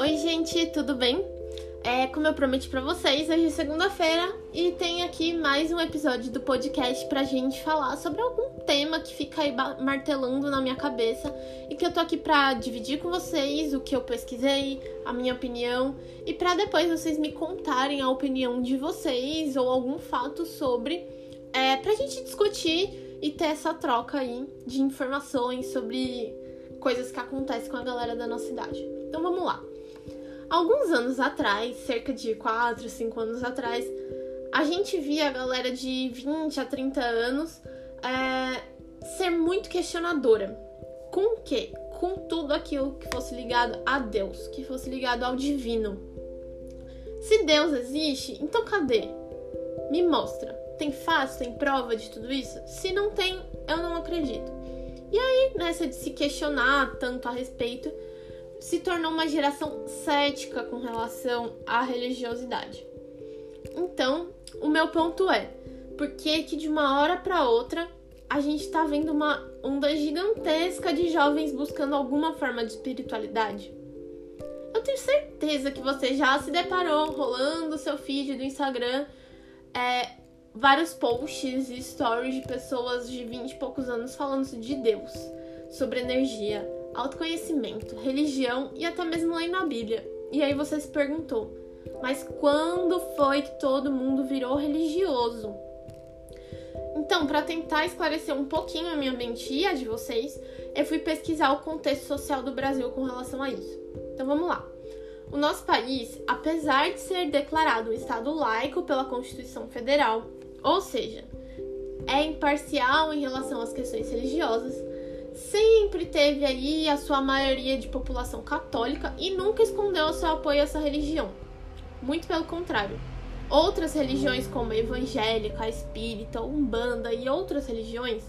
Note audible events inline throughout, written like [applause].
Oi, gente, tudo bem? É, como eu prometi para vocês, hoje é segunda-feira e tem aqui mais um episódio do podcast pra gente falar sobre algum tema que fica aí martelando na minha cabeça e que eu tô aqui pra dividir com vocês o que eu pesquisei, a minha opinião e para depois vocês me contarem a opinião de vocês ou algum fato sobre, é, pra gente discutir e ter essa troca aí de informações sobre coisas que acontecem com a galera da nossa idade. Então vamos lá. Alguns anos atrás, cerca de 4, 5 anos atrás, a gente via a galera de 20 a 30 anos é, ser muito questionadora. Com o quê? Com tudo aquilo que fosse ligado a Deus, que fosse ligado ao divino. Se Deus existe, então cadê? Me mostra. Tem fato, tem prova de tudo isso? Se não tem, eu não acredito. E aí, nessa de se questionar tanto a respeito, se tornou uma geração cética com relação à religiosidade. Então, o meu ponto é, por que que de uma hora para outra a gente está vendo uma onda gigantesca de jovens buscando alguma forma de espiritualidade? Eu tenho certeza que você já se deparou rolando seu feed do Instagram é, vários posts e stories de pessoas de 20 e poucos anos falando de Deus, sobre energia, autoconhecimento, religião e até mesmo lendo a Bíblia. E aí você se perguntou, mas quando foi que todo mundo virou religioso? Então, para tentar esclarecer um pouquinho a minha mente e a de vocês, eu fui pesquisar o contexto social do Brasil com relação a isso. Então vamos lá. O nosso país, apesar de ser declarado um Estado laico pela Constituição Federal, ou seja, é imparcial em relação às questões religiosas, sempre teve aí a sua maioria de população católica e nunca escondeu o seu apoio a essa religião. Muito pelo contrário. Outras religiões como a evangélica, a espírita, umbanda e outras religiões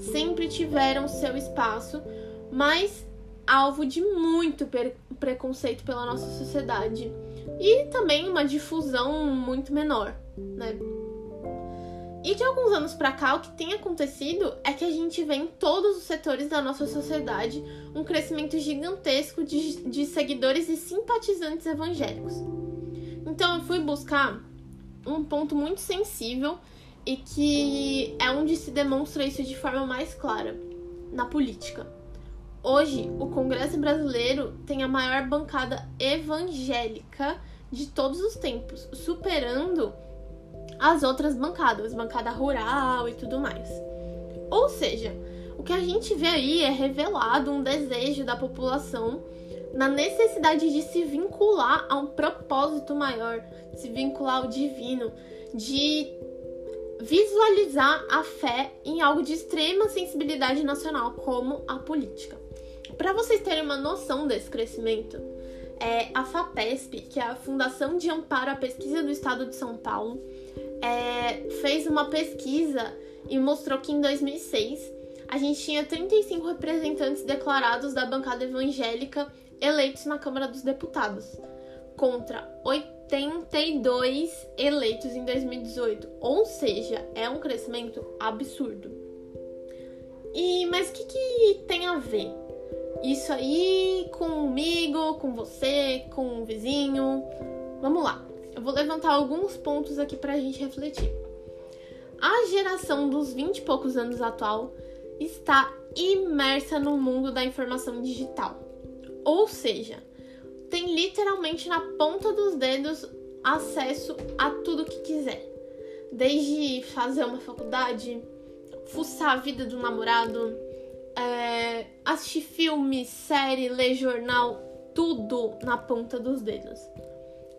sempre tiveram seu espaço, mas alvo de muito preconceito pela nossa sociedade e também uma difusão muito menor, né? E de alguns anos para cá, o que tem acontecido é que a gente vê em todos os setores da nossa sociedade um crescimento gigantesco de, de seguidores e simpatizantes evangélicos. Então eu fui buscar um ponto muito sensível e que é onde se demonstra isso de forma mais clara na política. Hoje, o Congresso Brasileiro tem a maior bancada evangélica de todos os tempos, superando as outras bancadas, bancada rural e tudo mais. Ou seja, o que a gente vê aí é revelado um desejo da população na necessidade de se vincular a um propósito maior, se vincular ao divino, de visualizar a fé em algo de extrema sensibilidade nacional, como a política. Para vocês terem uma noção desse crescimento, é, a FAPESP, que é a Fundação de Amparo à Pesquisa do Estado de São Paulo, é, fez uma pesquisa e mostrou que em 2006 a gente tinha 35 representantes declarados da bancada evangélica eleitos na Câmara dos Deputados, contra 82 eleitos em 2018. Ou seja, é um crescimento absurdo. E mas o que, que tem a ver? Isso aí comigo, com você, com o vizinho. Vamos lá eu vou levantar alguns pontos aqui para a gente refletir. A geração dos 20 e poucos anos atual está imersa no mundo da informação digital. Ou seja, tem literalmente na ponta dos dedos acesso a tudo que quiser. Desde fazer uma faculdade, fuçar a vida do namorado, é, assistir filme, série, ler jornal, tudo na ponta dos dedos.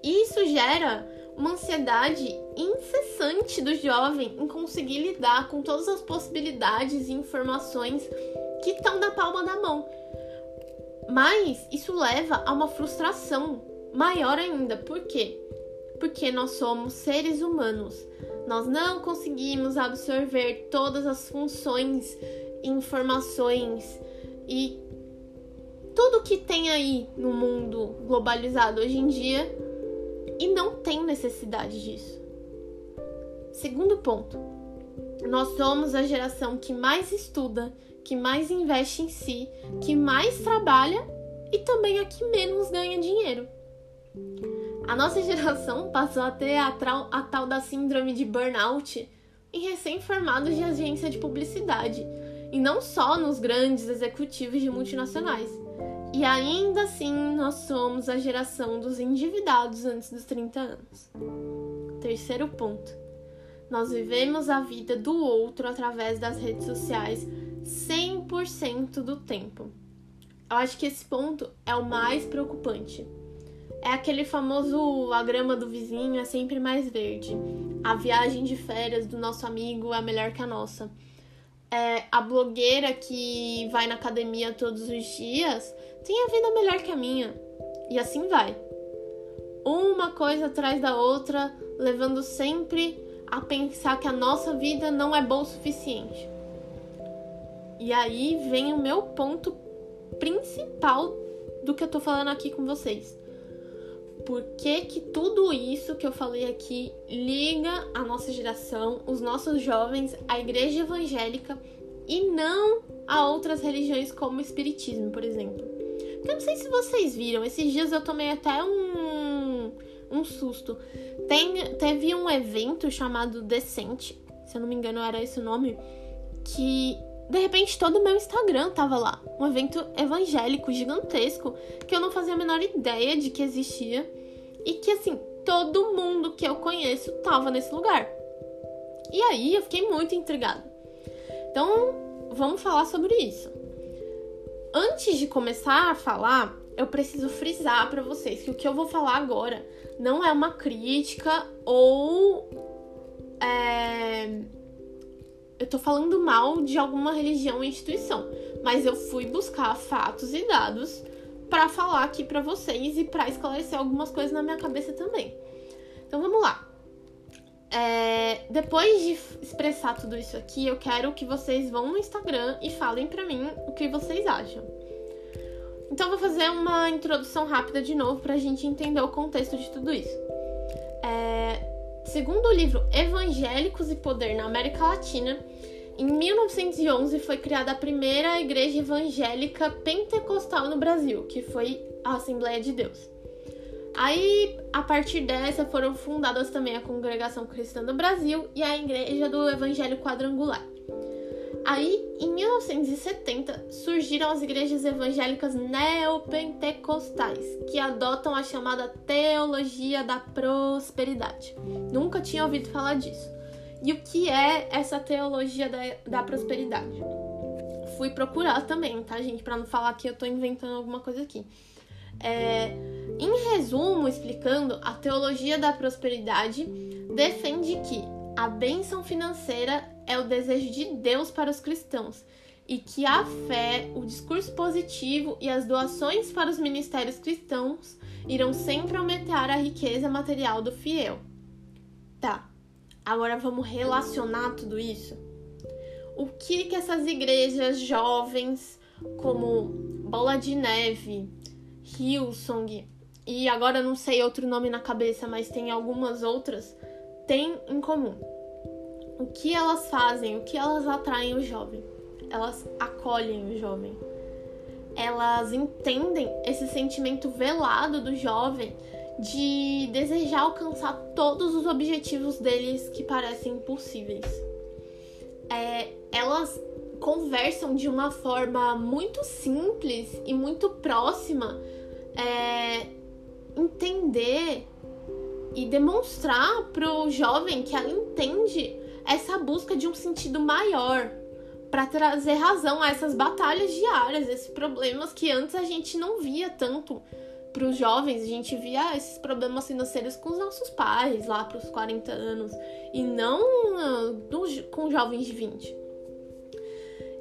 Isso gera uma ansiedade incessante do jovem em conseguir lidar com todas as possibilidades e informações que estão na palma da mão. Mas isso leva a uma frustração maior ainda. Por quê? Porque nós somos seres humanos. Nós não conseguimos absorver todas as funções, informações e tudo que tem aí no mundo globalizado hoje em dia e não tem necessidade disso. Segundo ponto, nós somos a geração que mais estuda, que mais investe em si, que mais trabalha e também a que menos ganha dinheiro. A nossa [laughs] geração passou a ter a, a tal da síndrome de burnout em recém-formados de agência de publicidade, e não só nos grandes executivos de multinacionais. E ainda assim, nós somos a geração dos endividados antes dos 30 anos. Terceiro ponto. Nós vivemos a vida do outro através das redes sociais 100% do tempo. Eu acho que esse ponto é o mais preocupante. É aquele famoso a grama do vizinho é sempre mais verde. A viagem de férias do nosso amigo é melhor que a nossa. É, a blogueira que vai na academia todos os dias tem a vida melhor que a minha. E assim vai. Uma coisa atrás da outra, levando sempre a pensar que a nossa vida não é boa o suficiente. E aí vem o meu ponto principal do que eu tô falando aqui com vocês. Por que, que tudo isso que eu falei aqui liga a nossa geração, os nossos jovens, à igreja evangélica e não a outras religiões como o espiritismo, por exemplo? Porque eu não sei se vocês viram, esses dias eu tomei até um, um susto. Tem, teve um evento chamado Decente, se eu não me engano era esse o nome, que de repente todo o meu Instagram tava lá. Um evento evangélico gigantesco que eu não fazia a menor ideia de que existia. E que assim, todo mundo que eu conheço tava nesse lugar. E aí eu fiquei muito intrigada. Então, vamos falar sobre isso. Antes de começar a falar, eu preciso frisar para vocês que o que eu vou falar agora não é uma crítica ou é, eu tô falando mal de alguma religião ou instituição, mas eu fui buscar fatos e dados para falar aqui para vocês e para esclarecer algumas coisas na minha cabeça também. Então vamos lá. É, depois de expressar tudo isso aqui, eu quero que vocês vão no Instagram e falem para mim o que vocês acham. Então vou fazer uma introdução rápida de novo para a gente entender o contexto de tudo isso. É, Segundo o livro Evangélicos e Poder na América Latina, em 1911 foi criada a primeira igreja evangélica pentecostal no Brasil, que foi a Assembleia de Deus. Aí, a partir dessa, foram fundadas também a Congregação Cristã do Brasil e a Igreja do Evangelho Quadrangular. Aí, em 1970, surgiram as igrejas evangélicas neopentecostais, que adotam a chamada teologia da prosperidade. Nunca tinha ouvido falar disso. E o que é essa teologia da, da prosperidade? Fui procurar também, tá, gente? Para não falar que eu tô inventando alguma coisa aqui. É, em resumo, explicando, a teologia da prosperidade defende que a bênção financeira é o desejo de Deus para os cristãos e que a fé, o discurso positivo e as doações para os ministérios cristãos irão sempre aumentar a riqueza material do fiel. Tá, agora vamos relacionar tudo isso. O que que essas igrejas jovens como Bola de Neve, Hillsong e agora não sei outro nome na cabeça, mas tem algumas outras, têm em comum? O que elas fazem, o que elas atraem o jovem. Elas acolhem o jovem. Elas entendem esse sentimento velado do jovem de desejar alcançar todos os objetivos deles que parecem impossíveis. É, elas conversam de uma forma muito simples e muito próxima, é, entender e demonstrar para o jovem que ela entende essa busca de um sentido maior para trazer razão a essas batalhas diárias, esses problemas que antes a gente não via tanto para os jovens, a gente via esses problemas financeiros com os nossos pais lá para os 40 anos e não uh, com jovens de 20.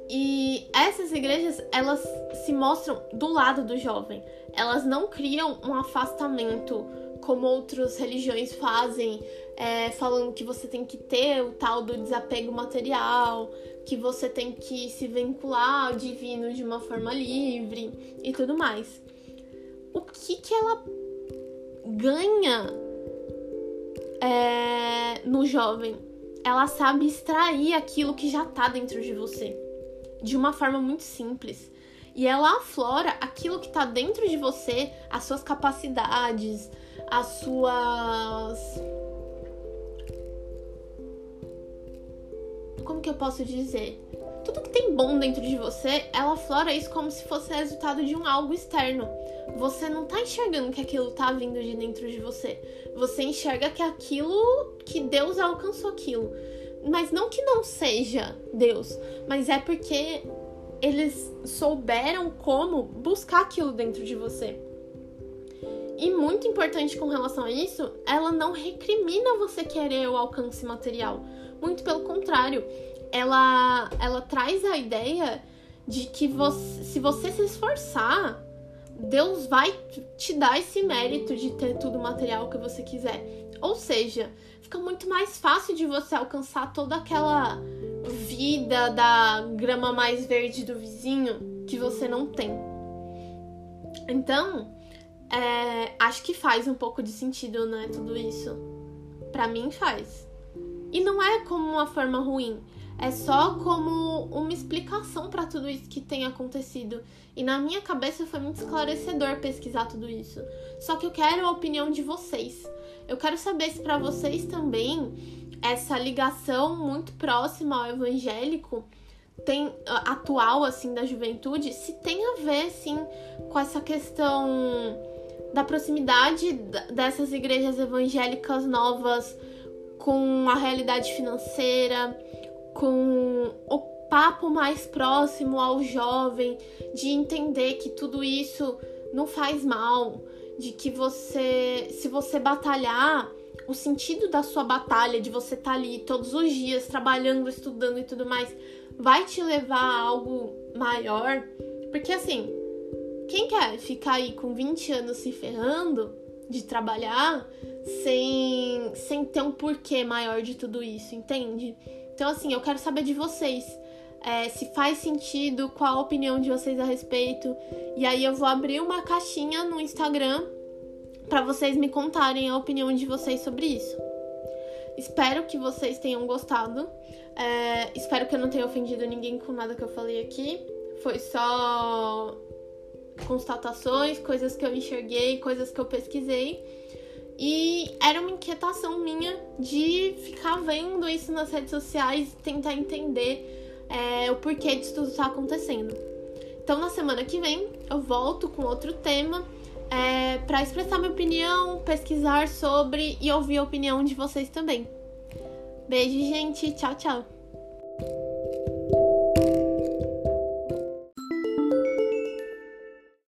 E essas igrejas, elas se mostram do lado do jovem. Elas não criam um afastamento como outras religiões fazem, é, falando que você tem que ter o tal do desapego material, que você tem que se vincular ao divino de uma forma livre e tudo mais. O que que ela ganha é, no jovem? Ela sabe extrair aquilo que já tá dentro de você de uma forma muito simples. E ela aflora aquilo que tá dentro de você, as suas capacidades, as suas. Como que eu posso dizer? Tudo que tem bom dentro de você, ela aflora isso como se fosse resultado de um algo externo. Você não tá enxergando que aquilo tá vindo de dentro de você. Você enxerga que aquilo que Deus alcançou aquilo. Mas não que não seja Deus, mas é porque eles souberam como buscar aquilo dentro de você. E muito importante com relação a isso, ela não recrimina você querer o alcance material. Muito pelo contrário, ela, ela traz a ideia de que você, se você se esforçar, Deus vai te dar esse mérito de ter tudo o material que você quiser. Ou seja, fica muito mais fácil de você alcançar toda aquela vida da grama mais verde do vizinho que você não tem. Então, é, acho que faz um pouco de sentido, né? Tudo isso. Para mim faz. E não é como uma forma ruim. É só como uma explicação para tudo isso que tem acontecido. E na minha cabeça foi muito esclarecedor pesquisar tudo isso. Só que eu quero a opinião de vocês. Eu quero saber se para vocês também essa ligação muito próxima ao evangélico tem atual assim da juventude, se tem a ver sim com essa questão da proximidade dessas igrejas evangélicas novas com a realidade financeira, com o papo mais próximo ao jovem, de entender que tudo isso não faz mal, de que você, se você batalhar, o sentido da sua batalha, de você estar tá ali todos os dias trabalhando, estudando e tudo mais, vai te levar a algo maior. Porque assim, quem quer ficar aí com 20 anos se ferrando de trabalhar sem, sem ter um porquê maior de tudo isso, entende? Então, assim, eu quero saber de vocês. É, se faz sentido, qual a opinião de vocês a respeito. E aí eu vou abrir uma caixinha no Instagram para vocês me contarem a opinião de vocês sobre isso. Espero que vocês tenham gostado. É, espero que eu não tenha ofendido ninguém com nada que eu falei aqui. Foi só constatações, coisas que eu enxerguei, coisas que eu pesquisei. E era uma inquietação minha de ficar vendo isso nas redes sociais e tentar entender é, o porquê disso tudo está acontecendo. Então, na semana que vem, eu volto com outro tema é, para expressar minha opinião, pesquisar sobre e ouvir a opinião de vocês também. Beijo, gente. Tchau, tchau.